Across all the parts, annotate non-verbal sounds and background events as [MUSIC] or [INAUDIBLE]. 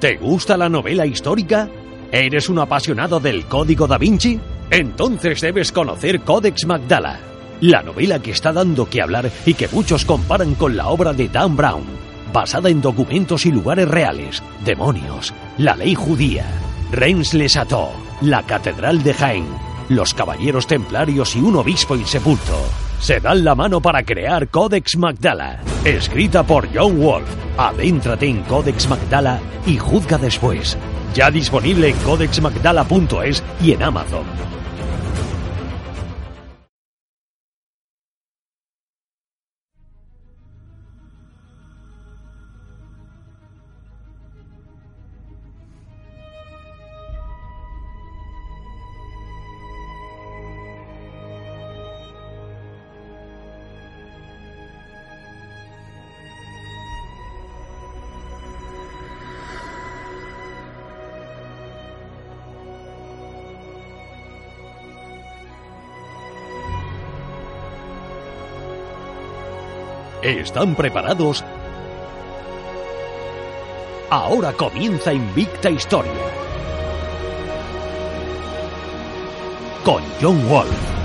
¿Te gusta la novela histórica? ¿Eres un apasionado del Código da Vinci? Entonces debes conocer Codex Magdala, la novela que está dando que hablar y que muchos comparan con la obra de Dan Brown, basada en documentos y lugares reales, demonios, la ley judía, Reims les Chateau, la Catedral de Jaén, los Caballeros Templarios y un obispo insepulto. Se dan la mano para crear Codex Magdala, escrita por John Wolf. Adéntrate en Codex Magdala y juzga después. Ya disponible en codexmagdala.es y en Amazon. ¿Están preparados? Ahora comienza Invicta Historia. Con John Wolf.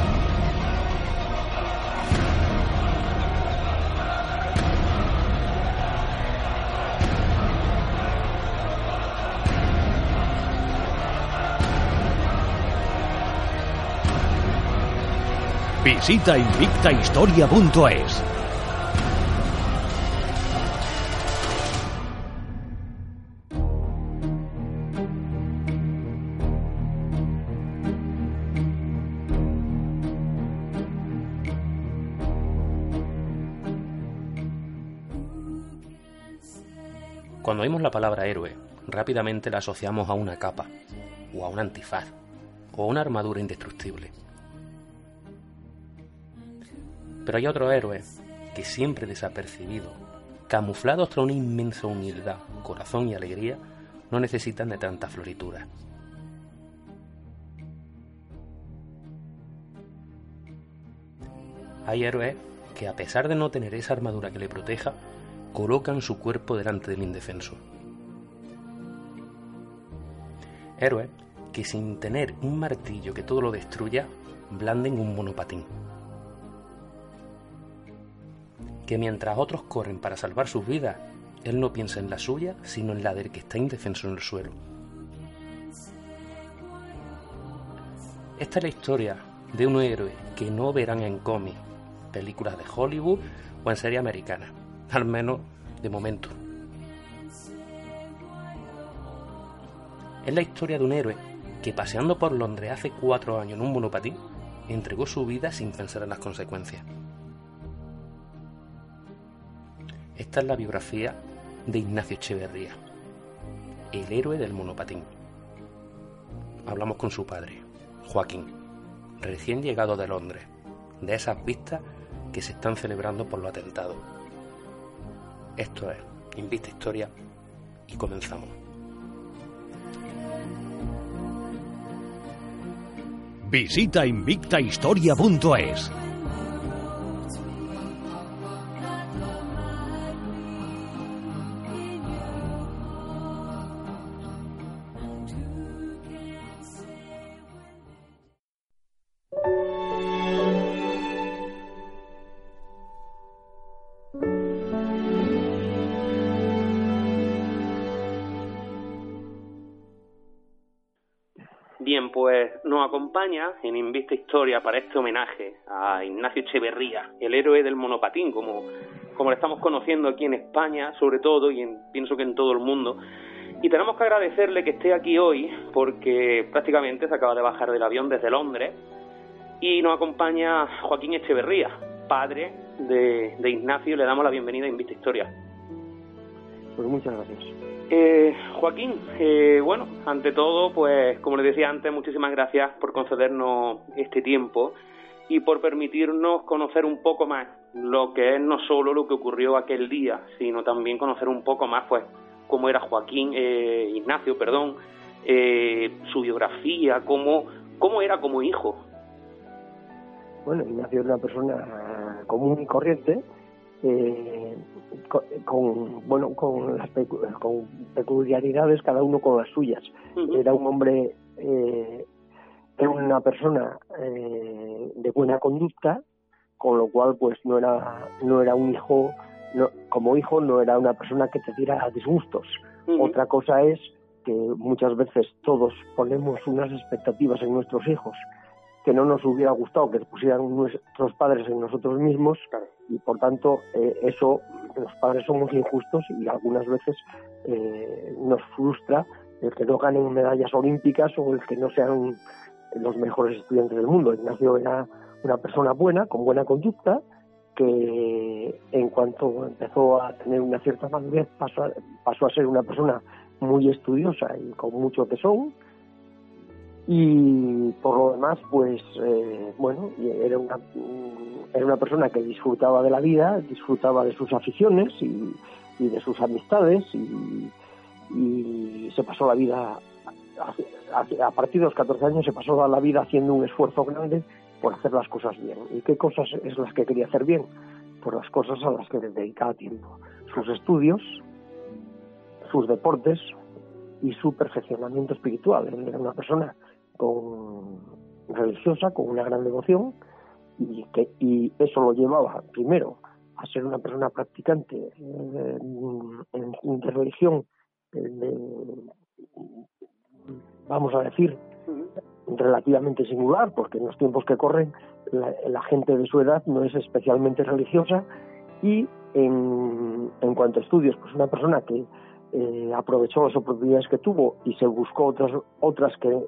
Visita invictahistoria.es. Cuando oímos la palabra héroe, rápidamente la asociamos a una capa, o a un antifaz, o a una armadura indestructible. Pero hay otros héroes que siempre desapercibidos, camuflados tras una inmensa humildad, corazón y alegría, no necesitan de tanta floritura. Hay héroes que a pesar de no tener esa armadura que le proteja, colocan su cuerpo delante del indefenso. Héroes que sin tener un martillo que todo lo destruya, blanden un monopatín. Que mientras otros corren para salvar sus vidas, él no piensa en la suya, sino en la del que está indefenso en el suelo. Esta es la historia de un héroe que no verán en cómics, películas de Hollywood o en serie americana al menos de momento. Es la historia de un héroe que paseando por Londres hace cuatro años en un monopatín, entregó su vida sin pensar en las consecuencias. Esta es la biografía de Ignacio Echeverría, el héroe del monopatín. Hablamos con su padre, Joaquín, recién llegado de Londres, de esas vistas que se están celebrando por los atentados esto es Invista Historia y comenzamos. Visita invictahistoria.es en Invista Historia para este homenaje a Ignacio Echeverría, el héroe del monopatín, como, como le estamos conociendo aquí en España, sobre todo, y pienso que en todo el mundo. Y tenemos que agradecerle que esté aquí hoy, porque prácticamente se acaba de bajar del avión desde Londres, y nos acompaña Joaquín Echeverría, padre de, de Ignacio, le damos la bienvenida a Invista Historia. Pues muchas gracias. Eh, Joaquín, eh, bueno, ante todo, pues como le decía antes, muchísimas gracias por concedernos este tiempo y por permitirnos conocer un poco más lo que es no solo lo que ocurrió aquel día, sino también conocer un poco más, pues, cómo era Joaquín, eh, Ignacio, perdón, eh, su biografía, cómo, cómo era como hijo. Bueno, Ignacio es una persona común y corriente, eh, con, bueno con las con peculiaridades cada uno con las suyas. Era un hombre eh, era una persona eh, de buena conducta con lo cual pues no era no era un hijo no, como hijo no era una persona que te diera disgustos. Otra cosa es que muchas veces todos ponemos unas expectativas en nuestros hijos que no nos hubiera gustado que pusieran nuestros padres en nosotros mismos y por tanto eh, eso los padres somos injustos y algunas veces eh, nos frustra el que no ganen medallas olímpicas o el que no sean los mejores estudiantes del mundo. Ignacio era una persona buena, con buena conducta, que en cuanto empezó a tener una cierta madurez pasó a, pasó a ser una persona muy estudiosa y con mucho tesón y por lo demás pues eh, bueno era una era una persona que disfrutaba de la vida disfrutaba de sus aficiones y, de sus amistades y, se pasó la vida a, partir de los 14 años se pasó la vida haciendo un esfuerzo grande por hacer las cosas bien. Y qué cosas es las que quería hacer bien por las cosas a las que dedicaba tiempo. Sus estudios sus deportes y su perfeccionamiento espiritual. Era una persona con religiosa, con una gran devoción, y, que, y eso lo llevaba primero a ser una persona practicante eh, en, religión, vamos a decir, relativamente singular, porque en los tiempos que corren la, gente de su edad no es especialmente religiosa, y en, en cuanto a estudios, pues una persona que eh, aprovechó las oportunidades que tuvo y se buscó otras, otras que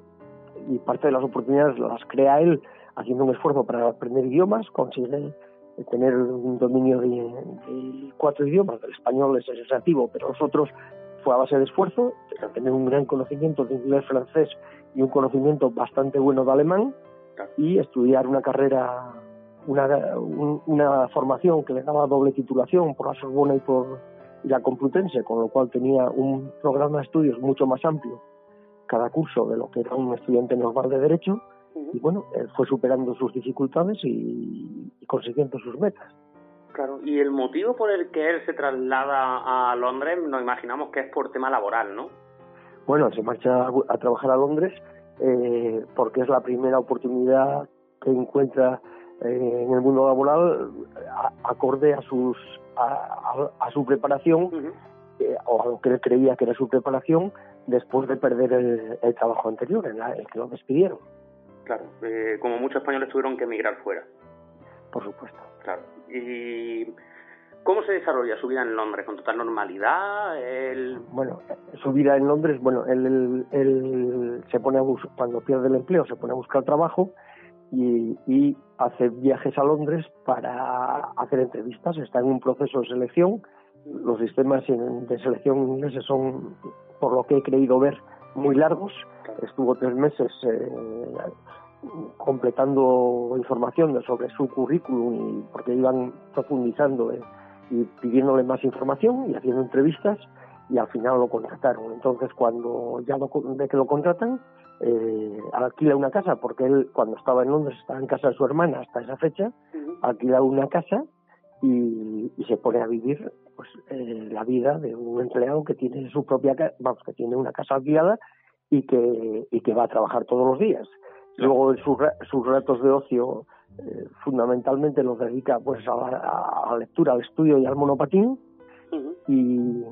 y parte de las oportunidades las crea él haciendo un esfuerzo para aprender idiomas, consigue tener un dominio de, cuatro idiomas, el español es excesivo, pero los otros fue a base de esfuerzo, tener un gran conocimiento de inglés, francés y un conocimiento bastante bueno de alemán y estudiar una carrera, una, una formación que le daba doble titulación por la Sorbona y por la Complutense, con lo cual tenía un programa de estudios mucho más amplio cada curso de lo que era un estudiante normal de Derecho y bueno, él fue superando sus dificultades y, consiguiendo sus metas. Claro, y el motivo por el que él se traslada a Londres, nos imaginamos que es por tema laboral, ¿no? Bueno, se marcha a, trabajar a Londres eh, porque es la primera oportunidad que encuentra eh, en el mundo laboral acorde a sus a, su preparación eh, o a lo que él creía que era su preparación después de perder el, trabajo anterior, en el que lo despidieron. Claro, eh, como muchos españoles tuvieron que emigrar fuera. Por supuesto. Claro. ¿Y cómo se desarrolla su vida en Londres? ¿Con total normalidad? Bueno, su vida en Londres, bueno, él, él, se pone a cuando pierde el empleo, se pone a buscar trabajo y, y hace viajes a Londres para hacer entrevistas. Está en un proceso de selección los sistemas de selección ingleses son, por lo que he creído ver, muy largos. Estuvo tres meses eh, completando información sobre su currículum y porque iban profundizando eh, y pidiéndole más información y haciendo entrevistas y al final lo contrataron. Entonces cuando ya lo, ve que lo contratan, eh, alquila una casa porque él cuando estaba en Londres estaba en casa de su hermana hasta esa fecha, alquila una casa y, se pone a vivir pues eh, la vida de un empleado que tiene su propia vamos que tiene una casa alquilada y que y que va a trabajar todos los días. Luego sus, sus ratos de ocio eh, fundamentalmente los dedica pues a la, lectura al estudio y al monopatín. Y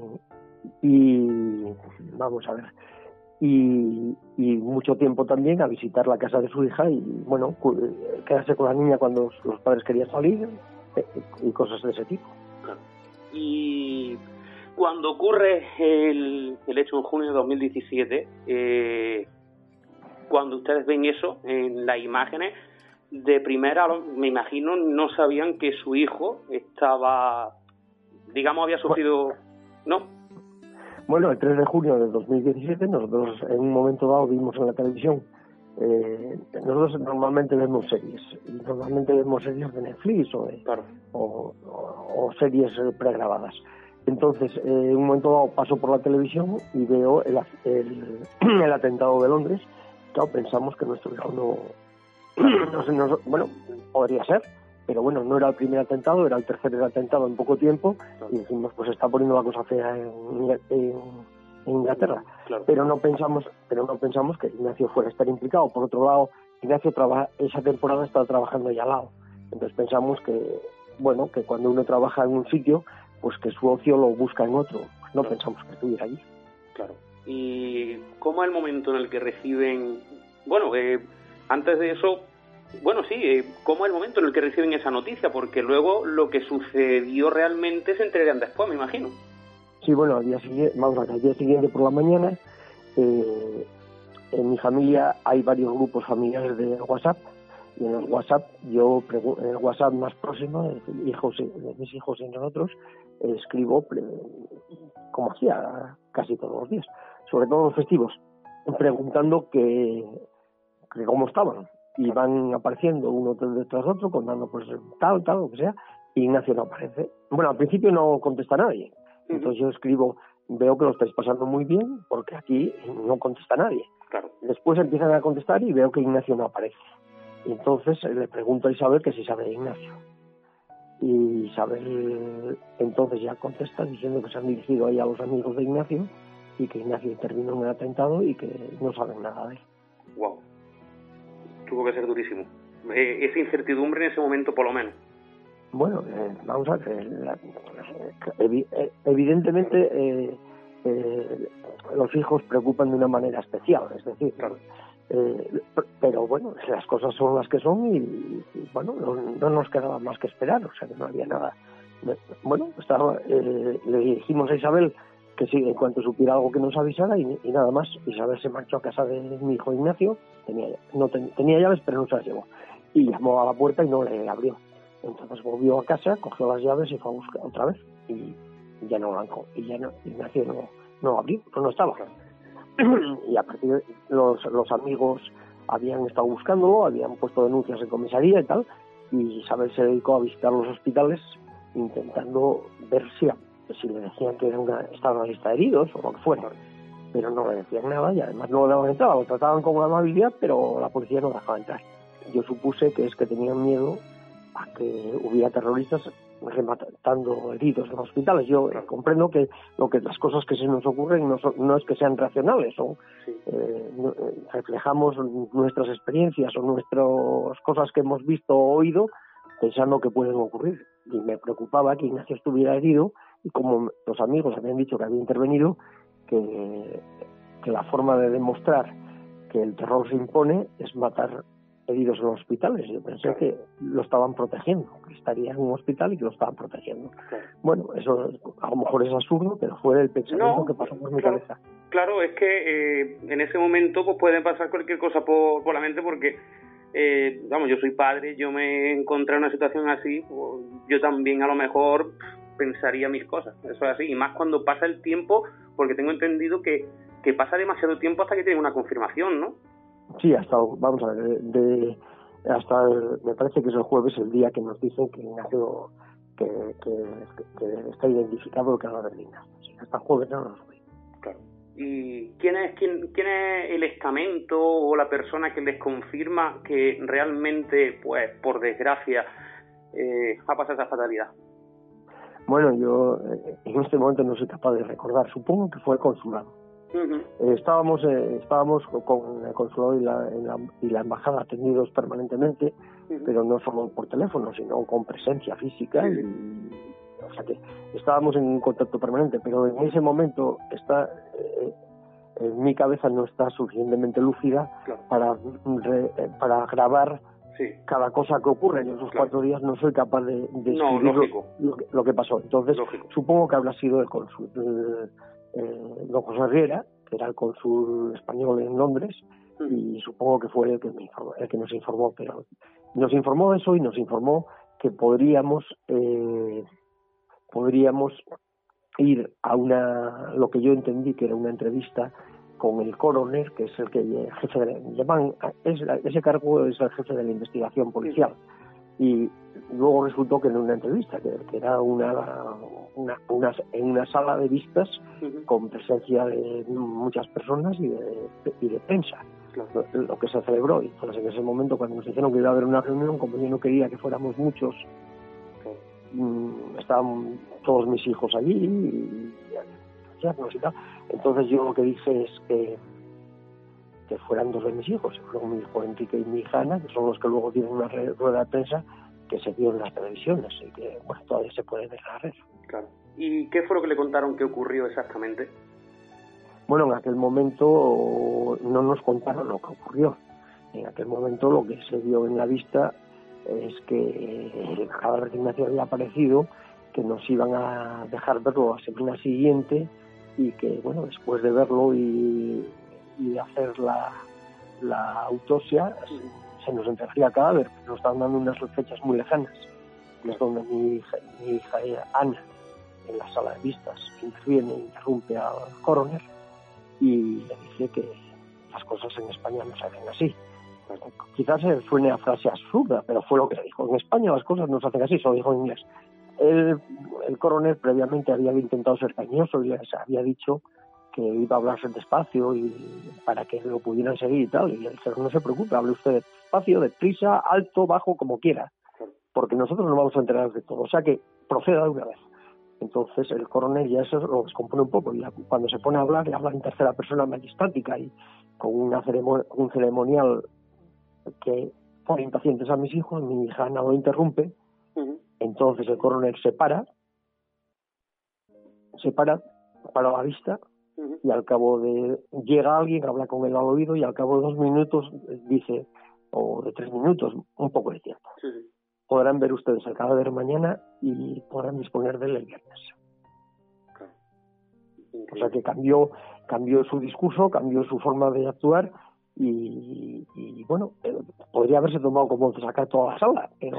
y vamos a ver. Y, y, mucho tiempo también a visitar la casa de su hija y bueno quedarse con la niña cuando los padres querían salir y cosas de ese tipo. Y cuando ocurre el, el hecho en junio de 2017, eh, cuando ustedes ven eso en las imágenes, de primera, me imagino, no sabían que su hijo estaba, digamos, había sufrido, ¿no? Bueno, el 3 de junio de 2017 nosotros en un momento dado vimos en la televisión eh, nosotros normalmente vemos series, normalmente vemos series de Netflix o, o, series pregrabadas. Entonces, eh, en un momento dado paso por la televisión y veo el, [CLEARS THROAT] el, atentado de Londres. Claro, pensamos que nuestro hijo no, [CLEARS THROAT] no, bueno, podría ser, pero bueno, no era el primer atentado, era el tercer atentado en poco tiempo y decimos, pues está poniendo la cosa fea en, Inglaterra. Pero no pensamos, pero no pensamos que Ignacio fuera a estar implicado. Por otro lado, Ignacio trabaja, esa temporada estaba trabajando allá al lado. Entonces pensamos que, bueno, que cuando uno trabaja en un sitio, pues que su ocio lo busca en otro. no pensamos que estuviera allí. Claro. ¿Y cómo es el momento en el que reciben, bueno, eh, antes de eso, bueno, sí, eh, ¿cómo es el momento en el que reciben esa noticia? Porque luego lo que sucedió realmente se entregan después, me imagino. Sí, bueno, al día siguiente, vamos al día siguiente por la mañana, eh, en mi familia hay varios grupos familiares de WhatsApp y en el WhatsApp yo en el WhatsApp más próximo hijos, de mis hijos y nosotros escribo como hacía casi todos los días, sobre todo los festivos, preguntando que, cómo estaban y van apareciendo uno detrás de otro contando pues tal, tal, lo que sea, y Ignacio no aparece. Bueno, al principio no contesta nadie, entonces yo escribo, veo que lo estáis pasando muy bien porque aquí no contesta nadie. Claro. Después empiezan a contestar y veo que Ignacio no aparece. Y entonces le pregunto a Isabel que si sabe de Ignacio. Y Isabel entonces ya contesta diciendo que se han dirigido ahí a los amigos de Ignacio y que Ignacio intervino en el atentado y que no saben nada de él. Wow tuvo que ser durísimo. Eh, esa incertidumbre en ese momento, por lo menos. Bueno, eh, vamos a ver, eh, evidentemente los hijos preocupan de una manera especial, es decir, pero bueno, las cosas son las que son y, bueno, no, nos quedaba más que esperar, o sea que no había nada. Bueno, estaba, le dijimos a Isabel que sí, en cuanto supiera algo que nos avisara y, nada más. Isabel se marchó a casa de mi hijo Ignacio, tenía, no tenía llaves pero no se las llevó, y llamó a la puerta y no le abrió. Entonces volvió a casa, cogió las llaves y fue a buscar otra vez y ya no blanco, y ya no, Ignacio no, no abrió, pues no estaba. [CLEARS THROAT] y a partir de los, los amigos habían estado buscándolo, habían puesto denuncias en comisaría y tal, y Isabel se dedicó a visitar los hospitales intentando ver si si le decían que era una, estaba en la lista de heridos o lo que fuera. Pero no le decían nada y además no le daban entrada, lo trataban con amabilidad, pero la policía no dejaba entrar. Yo supuse que es que tenían miedo a que hubiera terroristas rematando heridos en hospitales. Yo comprendo que lo que las cosas que se nos ocurren no, no es que sean racionales, son eh, eh, reflejamos nuestras experiencias o nuestras cosas que hemos visto o oído pensando que pueden ocurrir. Y me preocupaba que Ignacio estuviera herido y como los amigos habían dicho que había intervenido, que, la forma de demostrar que el terror se impone es matar heridos en los hospitales. Yo pensé que lo estaban protegiendo, que estaría en un hospital y que lo estaban protegiendo. Bueno, eso a lo mejor es absurdo, pero fue el pensamiento que pasó por mi cabeza. Claro, es que eh, en ese momento pues puede pasar cualquier cosa por, por la mente porque eh, vamos, yo soy padre, yo me encontré en una situación así, pues, yo también a lo mejor pensaría mis cosas, eso es así, y más cuando pasa el tiempo, porque tengo entendido que, que pasa demasiado tiempo hasta que tiene una confirmación, ¿no? Sí, hasta, vamos a ver, de, hasta, me parece que es el jueves el día que nos dicen que Ignacio, que, que, está identificado el cadáver de Ignacio, hasta el jueves no nos fue. Claro. ¿Y quién es, quién, quién es el estamento o la persona que les confirma que realmente, pues, por desgracia, eh, ha pasado esa fatalidad? Bueno, yo eh, en este momento no soy capaz de recordar. Supongo que fue el consulado. Eh, estábamos eh, estábamos con el consulado y la, y la embajada atendidos permanentemente, pero no solo por teléfono, sino con presencia física. Y, o sea que estábamos en contacto permanente, pero en ese momento está en mi cabeza no está suficientemente lúcida para, para grabar cada cosa que ocurre. En esos cuatro días no soy capaz de, de lo, que, pasó. Entonces, supongo que habrá sido el cónsul, eh, don José Riera, que era el cónsul español en Londres, mm. y supongo que fue el que, me informó, el que nos informó. Pero nos informó eso y nos informó que podríamos, eh, podríamos ir a una, lo que yo entendí que era una entrevista con el coroner, que es el que jefe de llaman, ese cargo es el jefe de la investigación policial. Y luego resultó que en una entrevista, que, era una, una, en una sala de vistas con presencia de muchas personas y de, y de prensa. lo, que se celebró. Y entonces en ese momento, cuando nos dijeron que iba a haber una reunión, como yo no quería que fuéramos muchos, mm, estaban todos mis hijos allí y, Entonces yo lo que dije es que que fueran dos de mis hijos, fueron mi hijo Enrique y mi hija Ana, que son los que luego tienen una rueda de prensa que se vio en las televisiones y que bueno, todavía se puede ver en la red. Claro. ¿Y qué fue lo que le contaron que ocurrió exactamente? Bueno, en aquel momento no nos contaron lo que ocurrió. En aquel momento lo que se vio en la vista es que el cadáver de Ignacio había aparecido, que nos iban a dejar verlo la semana siguiente y que, bueno, después de verlo y, y hacer la, la autopsia, se nos entregaría el cadáver. Nos estaban dando unas fechas muy lejanas. Es donde mi hija, mi hija Ana, en la sala de vistas, interviene interrumpe al coroner y le dice que las cosas en España no se hacen así. Quizás suene a frase absurda, pero fue lo que dijo. En España las cosas no se hacen así, se lo dijo en inglés. El, el coronel previamente había intentado ser cañoso y les había dicho que iba a hablarse despacio y para que lo pudieran seguir y tal. Y le dijeron, no se preocupe, hable usted despacio, deprisa, alto, bajo, como quiera, porque nosotros nos vamos a enterar de todo. O sea que proceda de una vez. Entonces el coronel ya eso lo descompone un poco y cuando se pone a hablar, le habla en tercera persona majestática y con una un ceremonial que pone impacientes a mis hijos, mi hija no lo interrumpe, entonces el coronel se para, se para, para la vista y al cabo de llega alguien, habla con él al oído y al cabo de dos minutos dice, o de tres minutos, un poco de tiempo. Podrán ver ustedes el cadáver mañana y podrán disponer de él el viernes. O sea que cambió, cambió su discurso, cambió su forma de actuar y, bueno, eh, podría haberse tomado como sacar toda la sala, pero,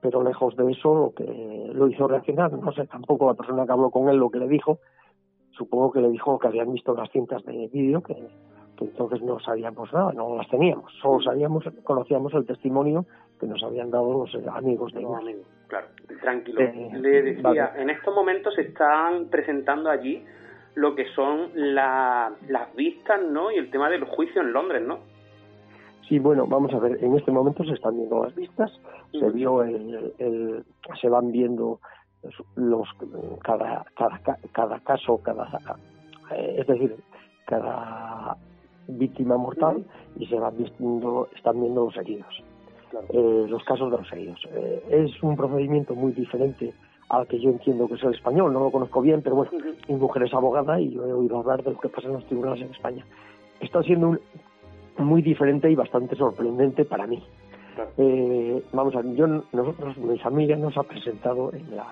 pero lejos de eso lo que lo hizo reaccionar, no sé tampoco la persona que habló con él lo que le dijo, supongo que le dijo que habían visto las cintas de vídeo, que, entonces no sabíamos nada, no las teníamos, solo sabíamos, conocíamos el testimonio que nos habían dado los amigos de los amigos. Claro, tranquilo. Eh, le decía, en estos momentos se están presentando allí lo que son las vistas, ¿no? Y el tema del juicio en Londres, ¿no? Sí, bueno, vamos a ver, en este momento se están viendo las vistas, se vio el, se van viendo los cada cada cada caso cada eh, es decir cada víctima mortal y se van viendo están viendo los heridos eh, los casos de los heridos. Eh, es un procedimiento muy diferente al que yo entiendo que es el español no lo conozco bien pero bueno mi mujer es abogada y yo he oído hablar de lo que pasa en los tribunales en España. Está siendo muy diferente y bastante sorprendente para mí. Eh, vamos a ver, yo, nosotros, mi familia nos ha presentado en la,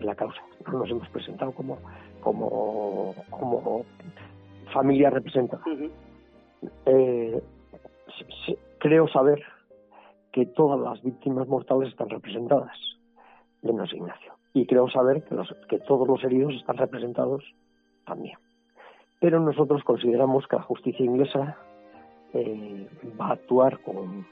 la causa, no nos hemos presentado como, como, como familia representada. Eh, creo saber que todas las víctimas mortales están representadas, menos Ignacio. Y creo saber que, los, que todos los heridos están representados también. Pero nosotros consideramos que la justicia inglesa eh, va a actuar con,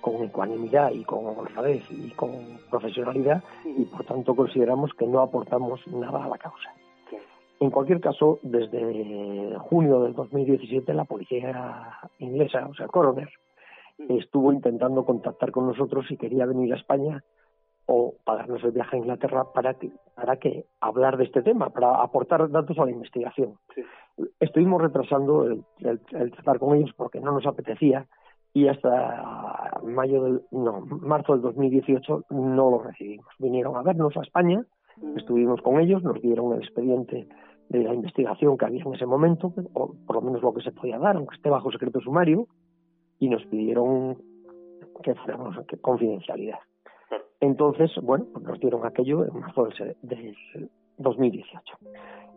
con ecuanimidad y con honradez y con profesionalidad y por tanto consideramos que no aportamos nada a la causa. En cualquier caso, desde junio del 2017 la policía inglesa, o sea, coroner, estuvo intentando contactar con nosotros si quería venir a España o pagarnos el viaje a Inglaterra para que, para que hablar de este tema, para aportar datos a la investigación. Estuvimos retrasando el, el, tratar con ellos porque no nos apetecía y hasta mayo del, no, marzo del 2018 no lo recibimos. Vinieron a vernos a España, estuvimos con ellos, nos dieron el expediente de la investigación que había en ese momento, o por lo menos lo que se podía dar, aunque esté bajo secreto sumario, y nos pidieron que fuéramos que confidencialidad. Entonces, bueno, pues nos dieron aquello en marzo del, 2018.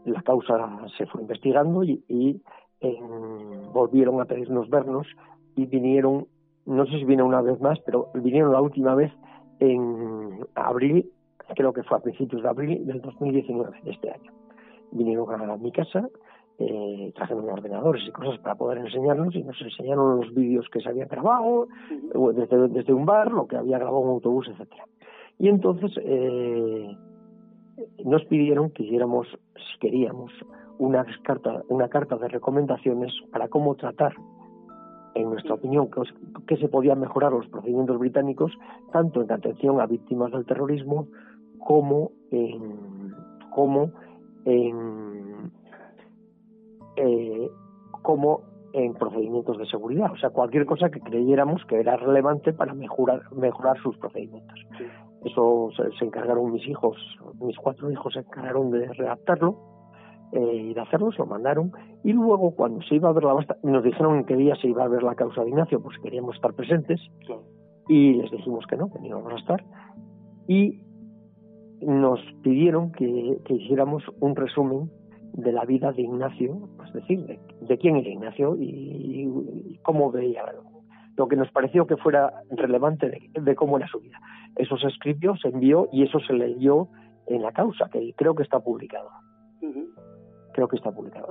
La causa se fue investigando y, volvieron a pedirnos vernos y vinieron, no sé si vino una vez más, pero vinieron la última vez en abril, creo que fue a principios de abril del 2019, de este año. Vinieron a mi casa, eh, trajeron ordenadores y cosas para poder enseñarnos y nos enseñaron los vídeos que se habían grabado desde, desde un bar, lo que había grabado un autobús, etcétera. Y entonces eh, nos pidieron que hiciéramos, si queríamos, una carta, una carta de recomendaciones para cómo tratar en nuestra opinión, que, se podían mejorar los procedimientos británicos, tanto en atención a víctimas del terrorismo como en, como en, eh, como en procedimientos de seguridad. O sea, cualquier cosa que creyéramos que era relevante para mejorar, mejorar sus procedimientos. Eso se, encargaron mis hijos, mis cuatro hijos se encargaron de redactarlo eh, y de hacerlo, se lo mandaron. Y luego, cuando se iba a ver la basta, nos dijeron en qué día se iba a ver la causa de Ignacio, pues queríamos estar presentes. Y les dijimos que no, que no íbamos a estar. Y nos pidieron que, que hiciéramos un resumen de la vida de Ignacio, es decir, de, quién era Ignacio y, cómo veía lo que nos pareció que fuera relevante de, cómo era su vida. Eso se escribió, se envió y eso se leyó en la causa, que creo que está publicado. Creo que está publicado.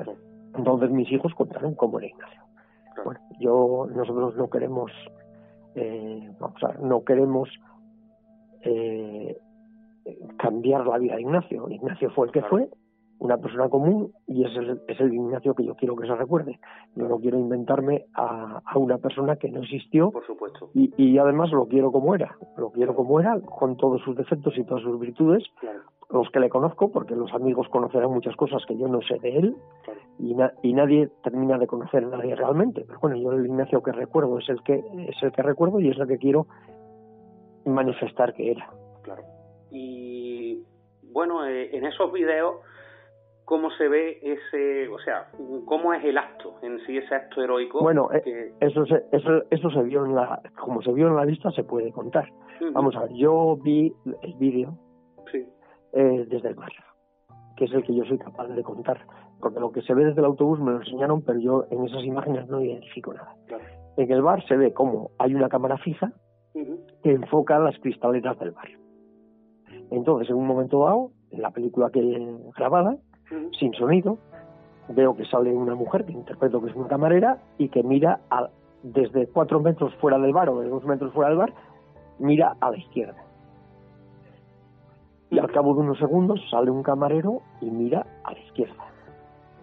Entonces mis hijos contaron cómo era Ignacio. Bueno, yo nosotros no queremos, eh, vamos a, no queremos eh, cambiar la vida de Ignacio. Ignacio fue el que fue, una persona común y es el, es el Ignacio que yo quiero que se recuerde. Yo no quiero inventarme a, a una persona que no existió. Por supuesto. Y, y, además lo quiero como era. Lo quiero como era, con todos sus defectos y todas sus virtudes. Los que le conozco, porque los amigos conocerán muchas cosas que yo no sé de él. Y, y nadie termina de conocer a nadie realmente. Pero bueno, yo el Ignacio que recuerdo es el que, es el que recuerdo y es el que quiero manifestar que era. Claro. Y bueno, eh, en esos videos cómo se ve ese, o sea, cómo es el acto en sí, ese acto heroico. Bueno, eh, eso, se, eso, eso se vio en la, como se vio en la vista, se puede contar. Vamos a ver, yo vi el vídeo eh, desde el bar, que es el que yo soy capaz de contar, porque lo que se ve desde el autobús me lo enseñaron, pero yo en esas imágenes no identifico nada. En el bar se ve como hay una cámara fija que enfoca las cristaleras del bar. Entonces, en un momento dado, en la película que grabada, sin sonido. Veo que sale una mujer que interpreto que es una camarera y que mira desde cuatro metros fuera del bar o de dos metros fuera del bar, mira a la izquierda. Y al cabo de unos segundos sale un camarero y mira a la izquierda,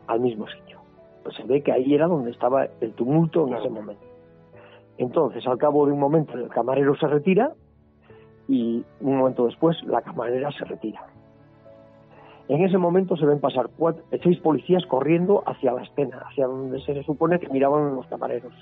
al mismo sitio. Pues se ve que ahí era donde estaba el tumulto en ese momento. Entonces, al cabo de un momento, el camarero se retira y un momento después la camarera se retira. En ese momento se ven pasar seis policías corriendo hacia la escena, hacia donde se supone que miraban los camareros.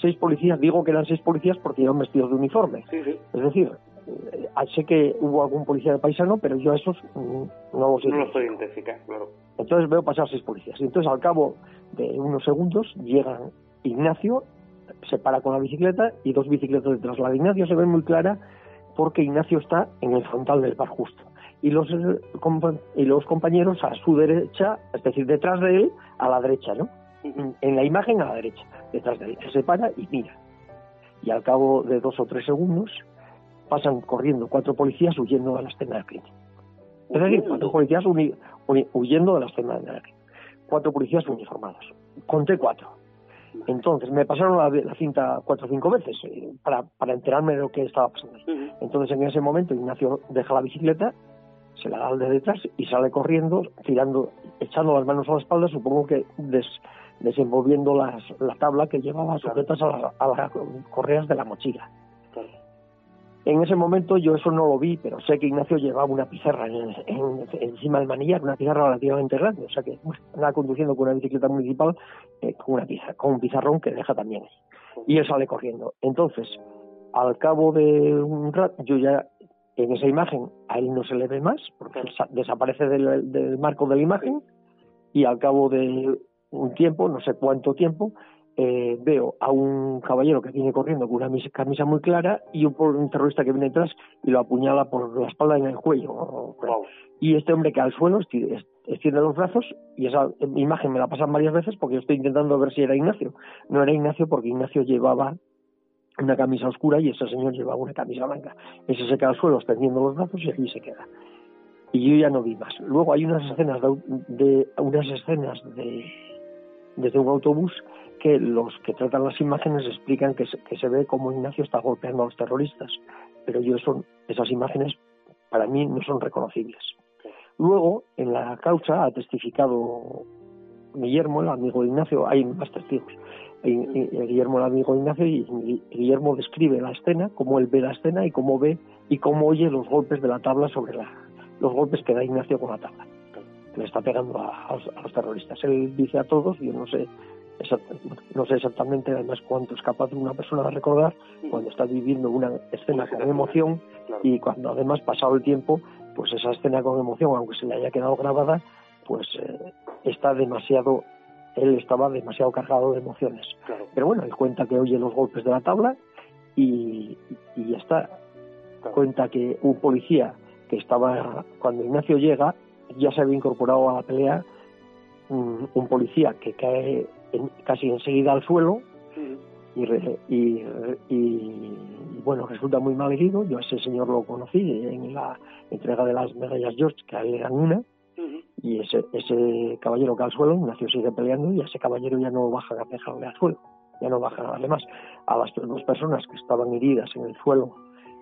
Seis policías, digo que eran seis policías porque iban vestidos de uniforme. Es decir, eh, sé que hubo algún policía de paisano, pero yo a esos mm, no los No los identificar, claro. Entonces veo pasar seis policías. Y entonces al cabo de unos segundos llegan Ignacio, se para con la bicicleta y dos bicicletas detrás. La de Ignacio se ve muy clara porque Ignacio está en el frontal del bar justo y los, y los compañeros a su derecha, es decir, detrás de él, a la derecha, ¿no? En la imagen a la derecha, detrás de él. Se para y mira. Y al cabo de dos o tres segundos pasan corriendo cuatro policías huyendo de la escena del crimen. Es decir, cuatro policías huyendo de la escena del crimen. Cuatro policías uniformados. Conté cuatro. Entonces me pasaron la, cinta cuatro o cinco veces eh, para, para enterarme de lo que estaba pasando. Entonces en ese momento Ignacio deja la bicicleta se la da al de detrás y sale corriendo, tirando, echando las manos a la espalda, supongo que desenvolviendo las, la tabla que llevaba sujetas a, a, las correas de la mochila. En ese momento yo eso no lo vi, pero sé que Ignacio llevaba una pizarra encima del manillar, una pizarra relativamente grande, o sea que bueno, andaba conduciendo con una bicicleta municipal eh, con, una pizarra, con un pizarrón que deja también ahí. Y él sale corriendo. Entonces, al cabo de un rato, yo ya en esa imagen a él no se le ve más, porque desaparece del, marco de la imagen, y al cabo de un tiempo, no sé cuánto tiempo, eh, veo a un caballero que viene corriendo con una camisa muy clara y un, terrorista que viene detrás y lo apuñala por la espalda en el cuello. Y este hombre que al suelo extiende los brazos y esa imagen me la pasan varias veces porque yo estoy intentando ver si era Ignacio. No era Ignacio porque Ignacio llevaba una camisa oscura y ese señor llevaba una camisa blanca. Ese se queda al suelo extendiendo los brazos y allí se queda. Y yo ya no vi más. Luego hay unas escenas de, unas escenas de desde un autobús que los que tratan las imágenes explican que se, que se ve como Ignacio está golpeando a los terroristas. Pero yo son esas imágenes para mí no son reconocibles. Luego, en la causa ha testificado Guillermo, el amigo de Ignacio, hay más testigos. Guillermo, el amigo de Ignacio, y Guillermo describe la escena, cómo él ve la escena y cómo ve y cómo oye los golpes de la tabla sobre la, los golpes que da Ignacio con la tabla. Le está pegando a, los terroristas. Él dice a todos, yo no sé no sé exactamente además cuánto es capaz de una persona de recordar cuando está viviendo una escena con emoción y cuando además pasado el tiempo pues esa escena con emoción aunque se le haya quedado grabada pues eh, está demasiado él estaba demasiado cargado de emociones. Pero bueno él cuenta que oye los golpes de la tabla y, y ya está. Cuenta que un policía que estaba cuando Ignacio llega ya se había incorporado a la pelea un, un policía que cae casi enseguida al suelo y, y, bueno, resulta muy mal herido. Yo a ese señor lo conocí en la entrega de las medallas George, que a él eran una, y ese, ese caballero cae al suelo, Ignacio sigue peleando y ese caballero ya no baja a dejarle al suelo, ya no baja a darle más. A las dos personas que estaban heridas en el suelo,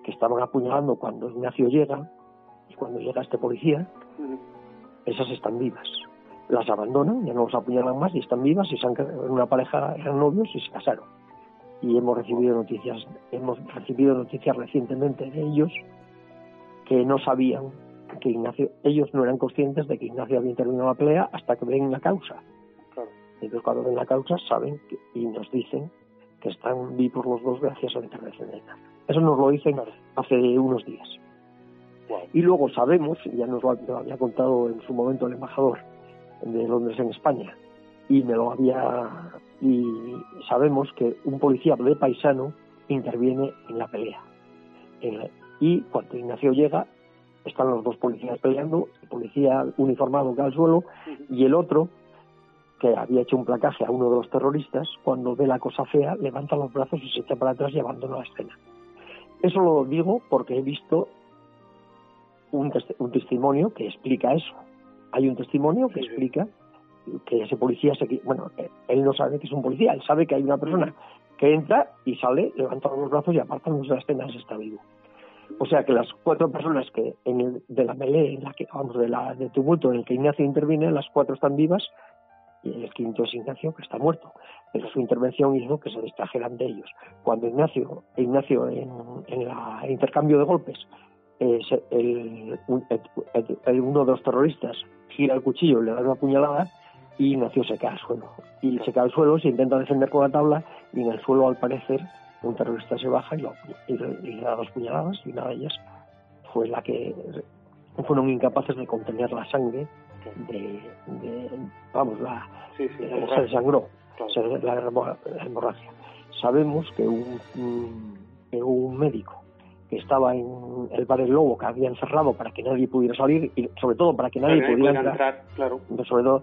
que estaban apuñalando cuando Ignacio llega, y cuando llega este policía, esas están vivas las abandonan, ya no los apuñalan más y están vivas y se han, una pareja eran novios y se casaron. Y hemos recibido noticias, hemos recibido noticias recientemente de ellos que no sabían que Ignacio, ellos no eran conscientes de que Ignacio había intervenido en la pelea hasta que ven la causa. Entonces cuando ven la causa saben y nos dicen que están vivos los dos gracias a la intervención de Ignacio. Eso nos lo dicen hace unos días. Y luego sabemos, ya nos lo había contado en su momento el embajador, de Londres en España y me lo había y sabemos que un policía de paisano interviene en la pelea y cuando Ignacio llega están los dos policías peleando el policía uniformado cae al suelo y el otro que había hecho un placaje a uno de los terroristas cuando ve la cosa fea levanta los brazos y se echa para atrás y abandona la escena. Eso lo digo porque he visto un, un testimonio que explica eso. Hay un testimonio que explica que ese policía se bueno él no sabe que es un policía él sabe que hay una persona que entra y sale levanta los brazos y aparta de la escena está vivo o sea que las cuatro personas que en el, de la melee en la que vamos de la de tumulto en el que Ignacio interviene las cuatro están vivas y el quinto es Ignacio que está muerto pero su intervención hizo que se distrajeran de ellos cuando Ignacio Ignacio en, en el intercambio de golpes el, uno de los terroristas gira el cuchillo, le da una puñalada y Ignacio se cae al suelo. Y se cae al suelo, se intenta defender con la tabla y en el suelo al parecer un terrorista se baja y, le da dos puñaladas y una de ellas fue la que fueron incapaces de contener la sangre de, vamos la se desangró la, hemorragia. Sabemos que un, que un médico que estaba en el bar El Lobo, que habían cerrado para que nadie pudiera salir y sobre todo para que nadie pudiera entrar, claro. sobre todo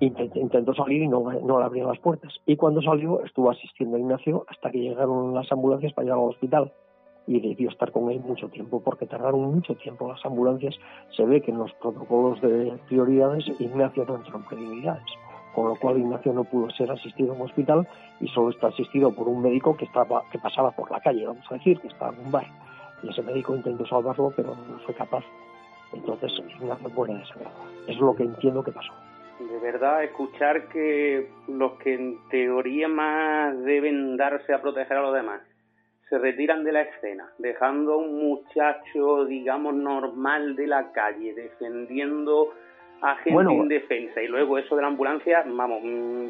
intentó salir y no, no le abrieron las puertas. Y cuando salió estuvo asistiendo a Ignacio hasta que llegaron las ambulancias para llegar al hospital y debió estar con él mucho tiempo porque tardaron mucho tiempo las ambulancias. Se ve que en los protocolos de prioridades Ignacio no entró en prioridades, con lo cual Ignacio no pudo ser asistido en un hospital y solo está asistido por un médico que estaba que pasaba por la calle, vamos a decir, que estaba en un bar y ese médico intentó salvarlo, pero no fue capaz. Entonces Ignacio muere desangrado. Es lo que entiendo que pasó. De verdad, escuchar que los que en teoría más deben darse a proteger a los demás se retiran de la escena, dejando a un muchacho, digamos, normal de la calle, defendiendo a gente indefensa. Y luego eso de la ambulancia, vamos, mm,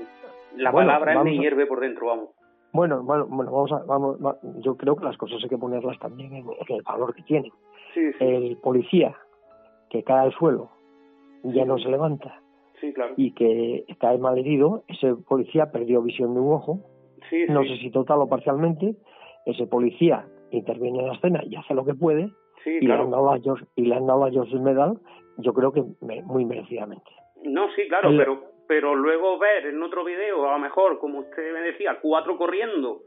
la palabra me hierve por dentro, vamos. Bueno, bueno, bueno, vamos a, vamos, yo creo que las cosas hay que ponerlas también en, el valor que tienen. El policía que cae al suelo ya no se levanta y que cae mal herido, ese policía perdió visión de un ojo, no sé si total o parcialmente, ese policía interviene en la escena y hace lo que puede. Y, le han dado a George, y le han dado a George Medal, yo creo que muy merecidamente. No, sí, claro, pero pero luego ver en otro video, a lo mejor, como usted me decía, cuatro corriendo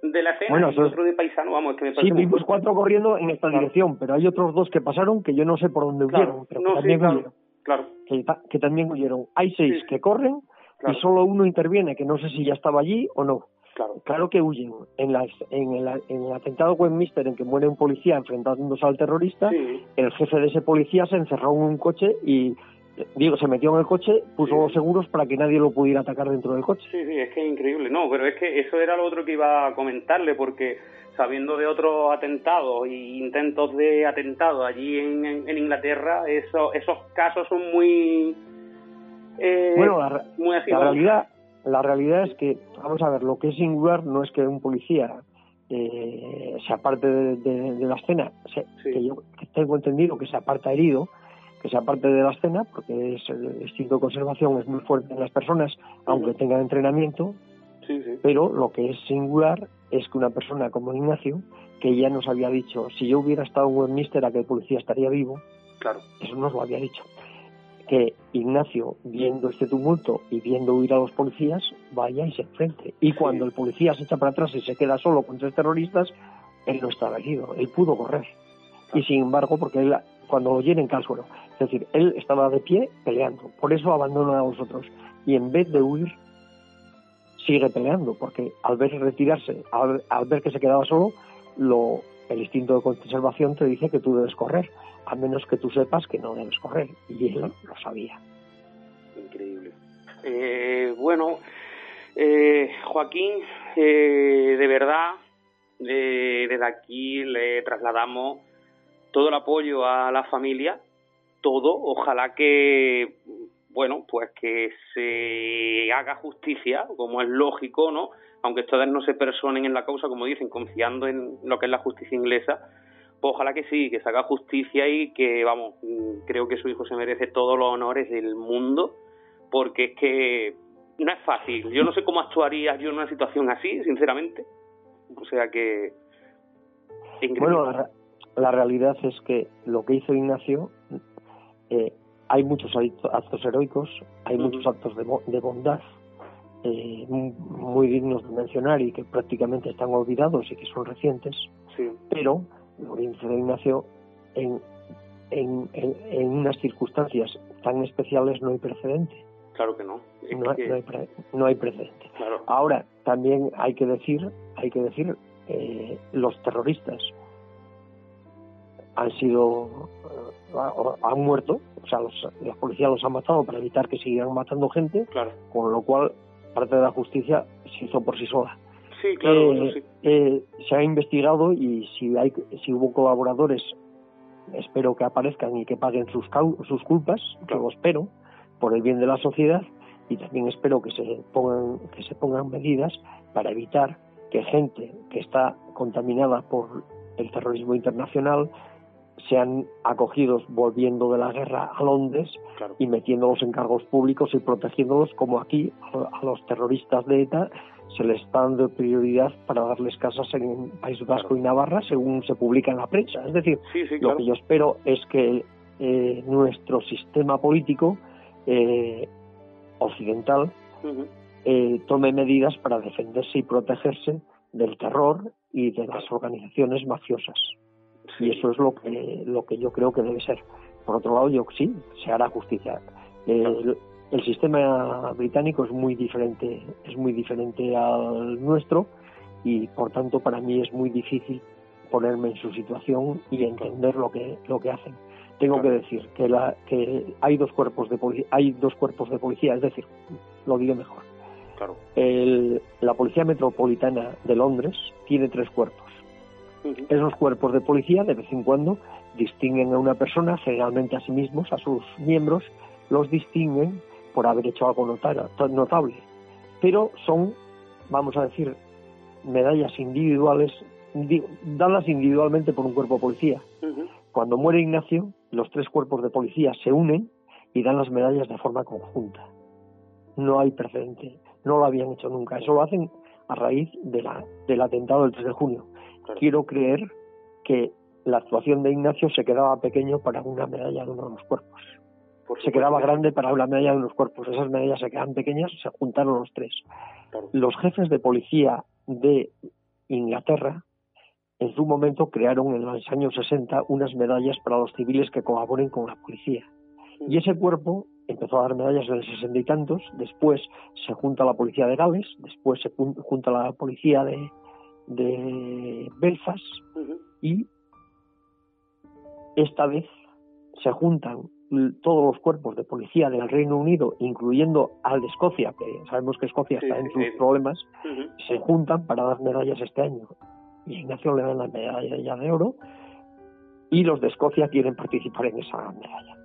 de la escena y otro de paisano, vamos, que me Sí, vimos cuatro corriendo en esta dirección, pero hay otros dos que pasaron que yo no sé por dónde huyeron, pero que también. Claro. Que, también huyeron. Hay seis que corren y solo uno interviene, que no sé si ya estaba allí o no. Claro. claro que huyen. En, la, en, el, en el atentado Westminster, en que muere un policía enfrentándose al terrorista, el jefe de ese policía se encerró en un coche y digo, se metió en el coche, puso los seguros para que nadie lo pudiera atacar dentro del coche. Sí, sí, es que es increíble. No, pero es que eso era lo otro que iba a comentarle, porque sabiendo de otros atentados e intentos de atentado allí en, en, Inglaterra, eso, esos casos son muy... Eh, bueno, la, la realidad la realidad es que, vamos a ver, lo que es singular no es que un policía eh, se aparte de, la escena, que yo tengo entendido que se aparta herido, que se aparte de la escena, porque es, el instinto de conservación es muy fuerte en las personas, aunque tengan entrenamiento, pero lo que es singular es que una persona como Ignacio, que ya nos había dicho, si yo hubiera estado en Westminster, a que el policía estaría vivo, claro. eso nos lo había dicho que Ignacio, viendo este tumulto y viendo huir a los policías, vaya y se enfrente. Y cuando el policía se echa para atrás y se queda solo con tres terroristas, él no estaba herido, él pudo correr. Y sin embargo, porque él, cuando lo llenen cae al suelo. Es decir, él estaba de pie peleando, por eso abandona a los otros. Y en vez de huir, sigue peleando, porque al ver retirarse, al, al ver que se quedaba solo, lo, el instinto de conservación te dice que tú debes correr a menos que tú sepas que no debes correr. Y él lo sabía. Increíble. Eh, bueno, eh, Joaquín, eh, de verdad, desde aquí le trasladamos todo el apoyo a la familia, todo. Ojalá que, bueno, pues que se haga justicia, como es lógico, ¿no? Aunque ustedes no se personen en la causa, como dicen, confiando en lo que es la justicia inglesa, pues ojalá que sí, que se haga justicia y que, vamos, mm, creo que su hijo se merece todos los honores del mundo, porque es que no es fácil. Yo no sé cómo actuaría yo en una situación así, sinceramente. O sea que... Bueno, la, realidad es que lo que hizo Ignacio, eh, hay muchos actos heroicos, hay muchos actos de, bondad, eh, muy dignos de mencionar y que prácticamente están olvidados y que son recientes, sí. pero Lorenzo de Ignacio, en, en, en, unas circunstancias tan especiales no hay precedente. Claro que no. no, hay, precedente. Ahora, también hay que decir, hay que decir, eh, los terroristas han sido, han muerto, o sea, los, la policía los ha matado para evitar que siguieran matando gente, claro. con lo cual parte de la justicia se hizo por sí sola. Sí, claro, eh, eh, se ha investigado y si hay, si hubo colaboradores, espero que aparezcan y que paguen sus sus culpas, que lo espero, por el bien de la sociedad y también espero que se pongan que se pongan medidas para evitar que gente que está contaminada por el terrorismo internacional sean acogidos volviendo de la guerra a Londres y metiéndolos en cargos públicos y protegiéndolos como aquí a los terroristas de ETA se les está dando prioridad para darles casas en País Vasco y Navarra según se publica en la prensa. Es decir, lo que yo espero es que eh, nuestro sistema político eh, occidental eh, tome medidas para defenderse y protegerse del terror y de las organizaciones mafiosas. Y eso es lo que, lo que yo creo que debe ser. Por otro lado, yo sí, se hará justicia el sistema británico es muy diferente, es muy diferente al nuestro y por tanto para mí es muy difícil ponerme en su situación y entender lo que lo que hacen. Tengo que decir que la que hay dos cuerpos de policía, hay dos cuerpos de policía, es decir, lo digo mejor. Claro. la policía metropolitana de Londres tiene tres cuerpos. Esos cuerpos de policía de vez en cuando distinguen a una persona, generalmente a sí mismos, a sus miembros, los distinguen por haber hecho algo notable. Pero son, vamos a decir, medallas individuales, dadas individualmente por un cuerpo de policía. Cuando muere Ignacio, los tres cuerpos de policía se unen y dan las medallas de forma conjunta. No hay precedente, no lo habían hecho nunca. Eso lo hacen a raíz de la, del atentado del 3 de junio. Quiero creer que la actuación de Ignacio se quedaba pequeño para una medalla de uno de los cuerpos se quedaba grande para la medalla de los cuerpos. Esas medallas se quedan pequeñas, se juntaron los tres. Los jefes de policía de Inglaterra en su momento crearon en los años 60 unas medallas para los civiles que colaboren con la policía. Y ese cuerpo empezó a dar medallas en el sesenta y tantos, después se junta la policía de Gales, después se junta la policía de, de Belfast y esta vez se juntan todos los cuerpos de policía del Reino Unido, incluyendo al de Escocia, que sabemos que Escocia está en sus problemas, se juntan para dar medallas este año. Y a Ignacio le dan la medalla de oro y los de Escocia quieren participar en esa medalla.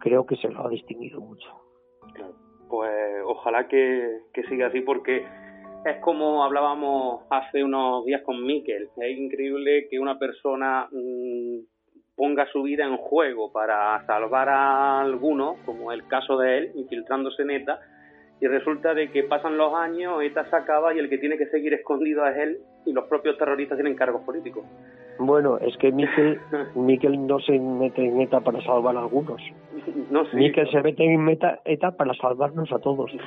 Creo que se lo ha distinguido mucho. Pues ojalá que, que siga así porque es como hablábamos hace unos días con Miquel. Es increíble que una persona mm, ponga su vida en juego para salvar a alguno, como el caso de él, infiltrándose en ETA, y resulta de que pasan los años, ETA se acaba y el que tiene que seguir escondido es él y los propios terroristas tienen cargos políticos. Bueno, es que Miquel, [LAUGHS] Miquel no se mete en ETA para salvar a algunos. No, Miquel se mete en ETA para salvarnos a todos, sí,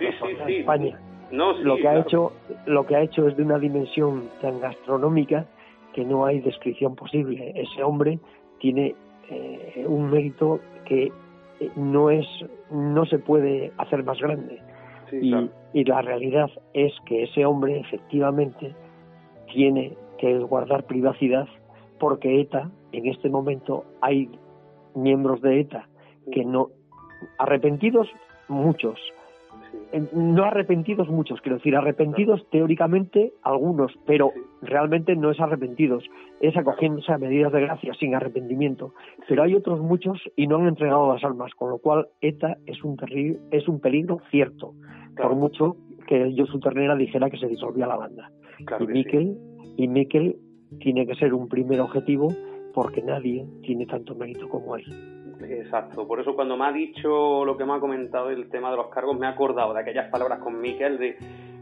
sí, España. No, lo que ha hecho, lo que ha hecho es de una dimensión tan gastronómica que no hay descripción posible. Ese hombre tiene eh, un mérito que eh, no es no se puede hacer más grande. Y, y, la realidad es que ese hombre efectivamente tiene que guardar privacidad porque ETA en este momento hay miembros de ETA que no arrepentidos muchos no arrepentidos muchos, quiero decir, arrepentidos teóricamente algunos, pero realmente no es arrepentidos, es acogiéndose a medidas de gracia sin arrepentimiento. Pero hay otros muchos y no han entregado las almas, con lo cual ETA es un, es un peligro cierto, por mucho que su Ternera dijera que se disolvía la banda. y Miquel, y Miquel tiene que ser un primer objetivo porque nadie tiene tanto mérito como él. Exacto, por eso cuando me ha dicho lo que me ha comentado el tema de los cargos, me he acordado de aquellas palabras con Miquel de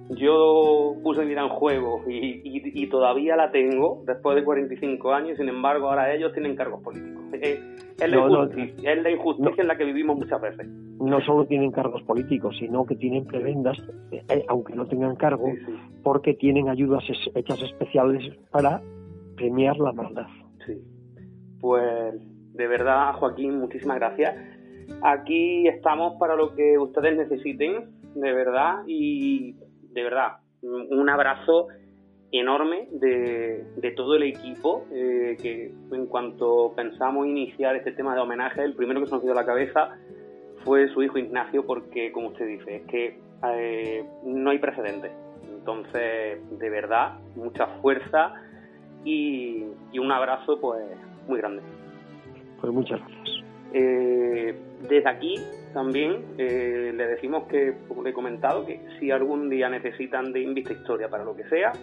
yo puse mi vida en juego y, y, todavía la tengo después de 45 años, sin embargo ahora ellos tienen cargos políticos. Es, la, injusticia, en la que vivimos muchas veces. No solo tienen cargos políticos, sino que tienen prebendas, eh, aunque no tengan cargo, porque tienen ayudas hechas especiales para premiar la maldad. Sí. Pues de verdad, Joaquín, muchísimas gracias. Aquí estamos para lo que ustedes necesiten, de verdad, y de verdad, un abrazo enorme de, todo el equipo, eh, que en cuanto pensamos iniciar este tema de homenaje, el primero que se nos dio a la cabeza fue su hijo Ignacio, porque, como usted dice, es que eh, no hay precedentes. Entonces, de verdad, mucha fuerza y, y un abrazo, pues, muy grande. Pues muchas gracias. Eh, desde aquí también eh, le decimos que, como le he comentado, que si algún día necesitan de Invista Historia para lo que sea,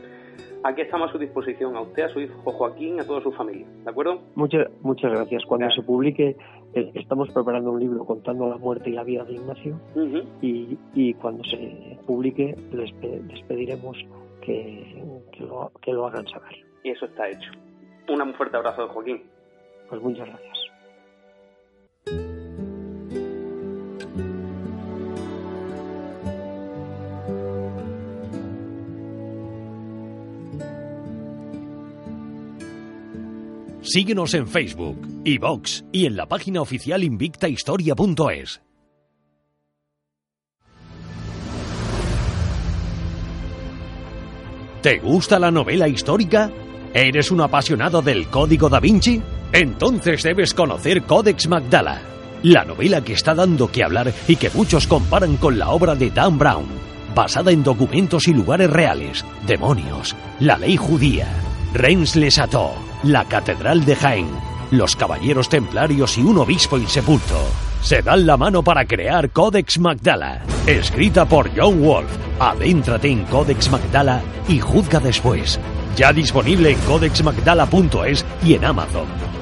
aquí estamos a su disposición, a usted, a su hijo Joaquín, a toda su familia, ¿de acuerdo? Muchas, muchas gracias. Cuando se publique, eh, estamos preparando un libro contando la muerte y la vida de Ignacio y, y, cuando se publique les, pediremos que, que, lo, que lo hagan saber. Y eso está hecho. Un fuerte abrazo de Joaquín. Pues muchas gracias. Síguenos en Facebook, iVox y en la página oficial invictahistoria.es. ¿Te gusta la novela histórica? ¿Eres un apasionado del Código da Vinci? Entonces debes conocer Codex Magdala, la novela que está dando que hablar y que muchos comparan con la obra de Dan Brown, basada en documentos y lugares reales, demonios, la ley judía, Reims les la Catedral de Jaén, los Caballeros Templarios y un obispo insepulto. Se dan la mano para crear Codex Magdala, escrita por John Wolf. Adéntrate en Codex Magdala y juzga después. Ya disponible en codexmagdala.es y en Amazon.